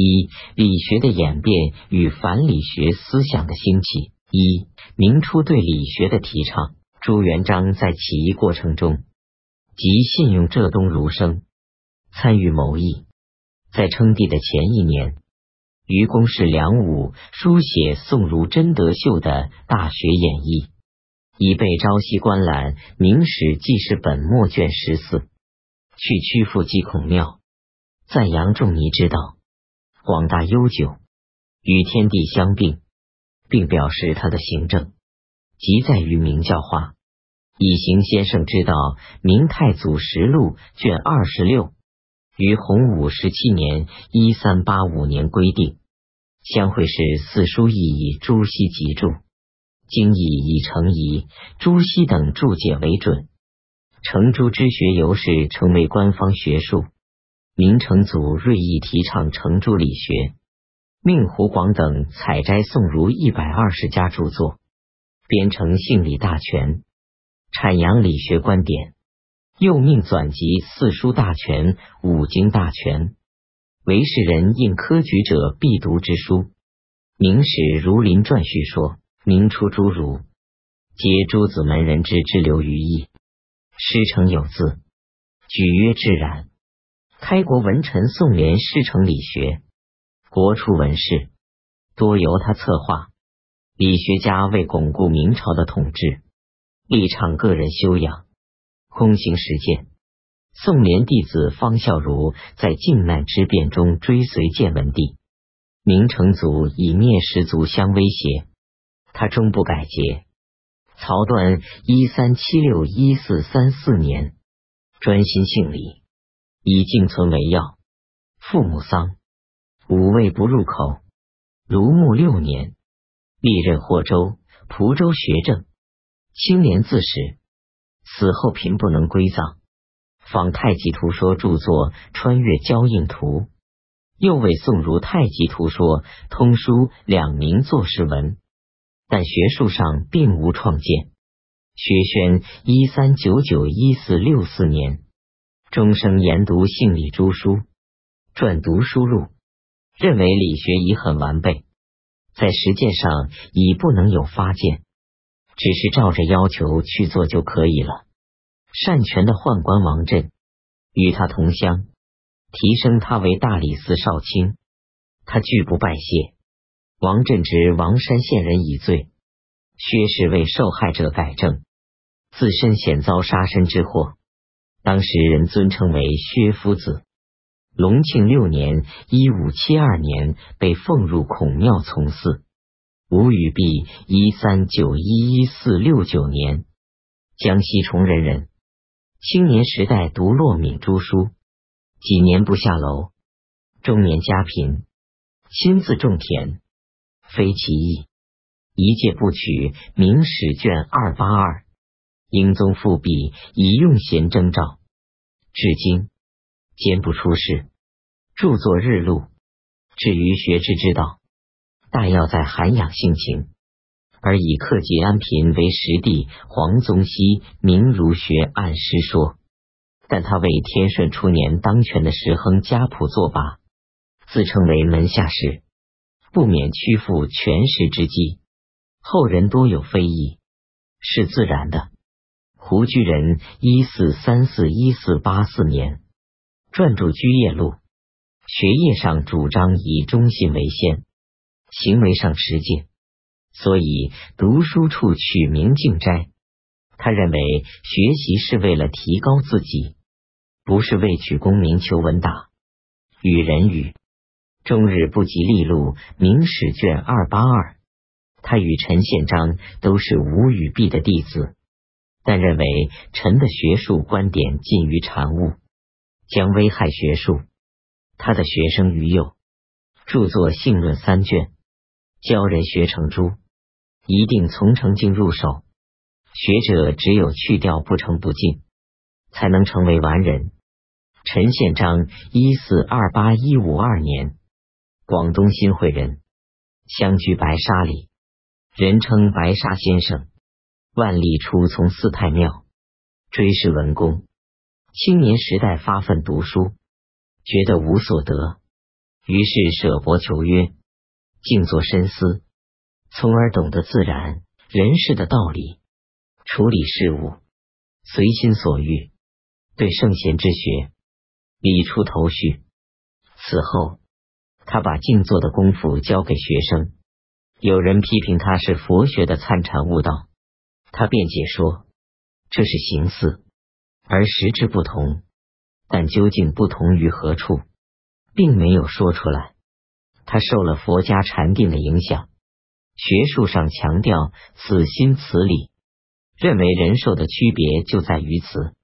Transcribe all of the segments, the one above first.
一、理学的演变与反理学思想的兴起。一、明初对理学的提倡。朱元璋在起义过程中，即信用浙东儒生，参与谋议。在称帝的前一年，于公是梁武书写宋儒真德秀的《大学演义》，已被朝夕观览《明史记事本末》卷十四，去曲阜祭孔庙，赞扬仲尼之道广大悠久，与天地相并，并表示他的行政。即在于明教化。以行先生之道，《明太祖实录》卷二十六，于洪武十七年（一三八五年）规定，相会是四书意以朱熹集注，经义以程颐、朱熹等注解为准。程朱之学由是成为官方学术。明成祖锐意提倡程朱理学，命胡广等采摘宋儒一百二十家著作。编成《性理大全》，阐扬理学观点；又命纂辑《四书大全》《五经大全》，为世人应科举者必读之书。《明史·儒林传》叙说：明初诸儒，皆诸子门人之之流于义，师承有字，举曰自然。开国文臣宋濂师承理学，国初文士多由他策划。理学家为巩固明朝的统治，力倡个人修养，空行实践。宋濂弟子方孝孺在靖难之变中追随建文帝，明成祖以灭十族相威胁，他终不改节。曹掾一三七六一四三四年专心姓李，以敬存为要。父母丧，五味不入口。如沐六年。历任霍州、蒲州学政，青年自始，死后贫不能归葬。仿太极图说著作《穿越交印图》，又为宋儒太极图说通书两名作诗文，但学术上并无创建。薛轩一三九九一四六四年，终生研读性理诸书，撰读书录，认为理学已很完备。在实践上已不能有发现，只是照着要求去做就可以了。善权的宦官王振与他同乡，提升他为大理寺少卿，他拒不拜谢。王振执王山县人以罪，薛氏为受害者改正，自身险遭杀身之祸，当时人尊称为薛夫子。隆庆六年（一五七二年）被奉入孔庙从祀。吴语弼（一三九一一四六九年）江西崇仁人，青年时代读骆敏诸书，几年不下楼，中年家贫，亲自种田，非其意，一介不取《明史》卷二八二，英宗复辟以用贤征召，至今。兼不出世，著作日录。至于学之之道，大要在涵养性情，而以克己安贫为实地。黄宗羲明儒学按师说，但他为天顺初年当权的石亨家谱作罢，自称为门下士，不免屈服权势之机。后人多有非议，是自然的。胡居仁一四三四一四八四年。撰著《居业录》，学业上主张以忠信为先，行为上实践，所以读书处取名敬斋。他认为学习是为了提高自己，不是为取功名求文达。与人语，终日不及利禄。《明史》卷二八二。他与陈宪章都是吴语弼的弟子，但认为陈的学术观点近于禅悟。将危害学术。他的学生于右著作《性论》三卷，教人学成朱，一定从成经入手。学者只有去掉不成不净，才能成为完人。陈宪章一四二八一五二年，广东新会人，相居白沙里，人称白沙先生。万历初从四太庙追谥文公。青年时代发奋读书，觉得无所得，于是舍佛求曰：“静坐深思，从而懂得自然人事的道理，处理事物随心所欲，对圣贤之学理出头绪。”此后，他把静坐的功夫教给学生。有人批评他是佛学的参禅悟道，他辩解说：“这是形似，而实质不同。但究竟不同于何处？”并没有说出来。他受了佛家禅定的影响，学术上强调此心此理，认为人兽的区别就在于此。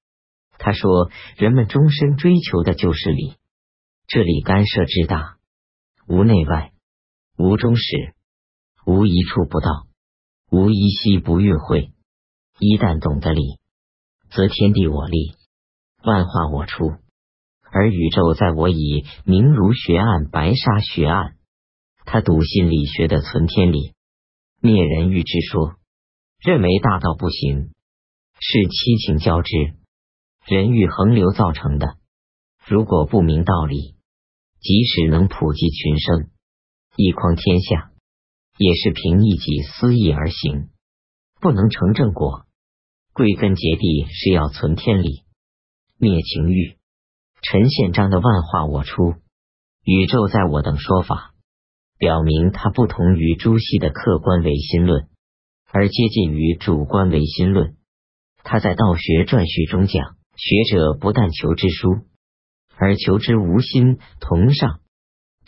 他说：“人们终身追求的就是理，这理干涉之大，无内外，无终始，无一处不到，无一息不运会。一旦懂得理，则天地我立，万化我出。”而宇宙在我以明如学案白沙学案，他笃信理学的存天理，灭人欲之说，认为大道不行，是七情交织，人欲横流造成的。如果不明道理，即使能普济群生，一匡天下，也是凭一己私意而行，不能成正果。归根结底是要存天理，灭情欲。陈宪章的“万化我出，宇宙在我”等说法，表明他不同于朱熹的客观唯心论，而接近于主观唯心论。他在《道学传序》中讲：“学者不但求之书，而求之无心同上。”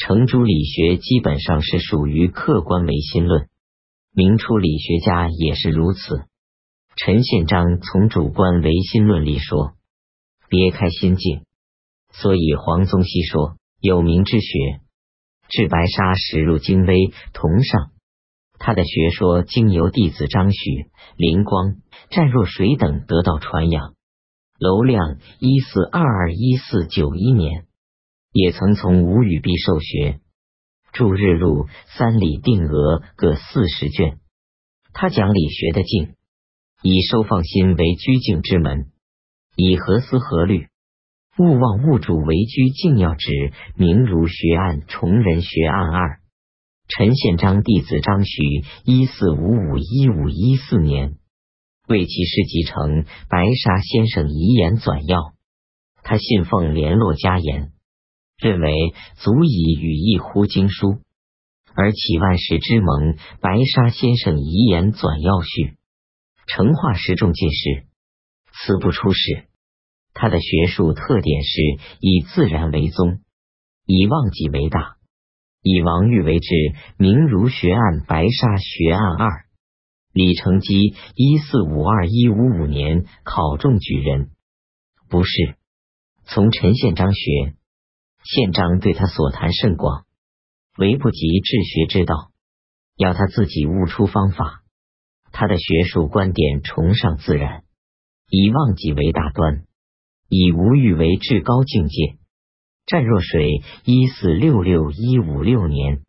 程朱理学基本上是属于客观唯心论，明初理学家也是如此。陈宪章从主观唯心论里说：“别开心境。”所以黄宗羲说：“有名之学，至白沙始入精微同上。他的学说经由弟子张许、林光、湛若水等得到传扬。娄亮一四二二一四九一年也曾从吴语弼受学，著日录三礼定额各四十卷。他讲理学的静，以收放心为居静之门，以何思何虑。”勿忘物主为居静要旨，明如学案，崇仁学案二。陈宪章弟子张徐，一四五五一五一四年为其事集成《白沙先生遗言纂要》，他信奉联络家言，认为足以语一乎经书，而启万世之盟《白沙先生遗言纂要序》，成化时众进士，此不出世。他的学术特点是以自然为宗，以忘记为大，以王玉为治。明儒学案白沙学案二，李成基一四五二一五五年考中举人，不是从陈宪章学，宪章对他所谈甚广，唯不及治学之道，要他自己悟出方法。他的学术观点崇尚自然，以忘记为大端。以无欲为至高境界。湛若水，一四六六一五六年，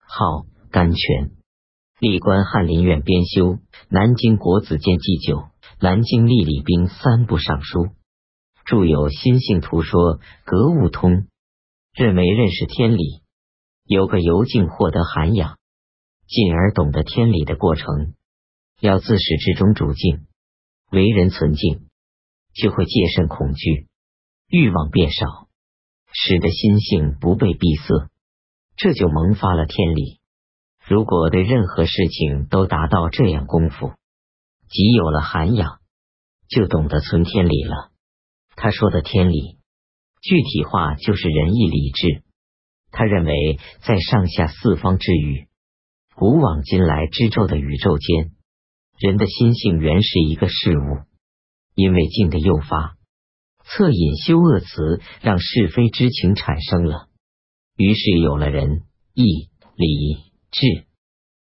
号甘泉，历官翰林院编修、南京国子监祭酒、南京吏礼兵三部尚书，著有《心性图说》《格物通》，认为认识天理有个由静获得涵养，进而懂得天理的过程，要自始至终主静，为人存静。就会戒慎恐惧，欲望变少，使得心性不被闭塞，这就萌发了天理。如果对任何事情都达到这样功夫，即有了涵养，就懂得存天理了。他说的天理，具体化就是仁义礼智。他认为，在上下四方之域，古往今来之宙的宇宙间，人的心性原是一个事物。因为静的诱发，恻隐羞恶词，让是非之情产生了，于是有了仁义礼智，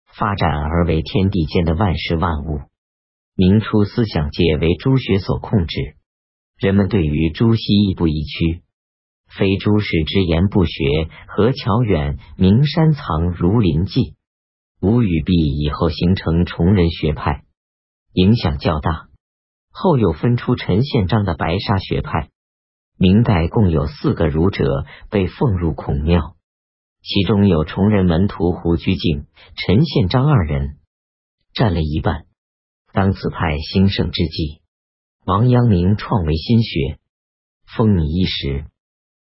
发展而为天地间的万事万物。明初思想界为朱学所控制，人们对于朱熹亦步亦趋，非朱氏之言不学，何桥远名山藏如林记。吴与弼以后形成崇仁学派，影响较大。后又分出陈宪章的白沙学派。明代共有四个儒者被奉入孔庙，其中有崇仁门徒胡居敬、陈宪章二人，占了一半。当此派兴盛之际，王阳明创为心学，风靡一时。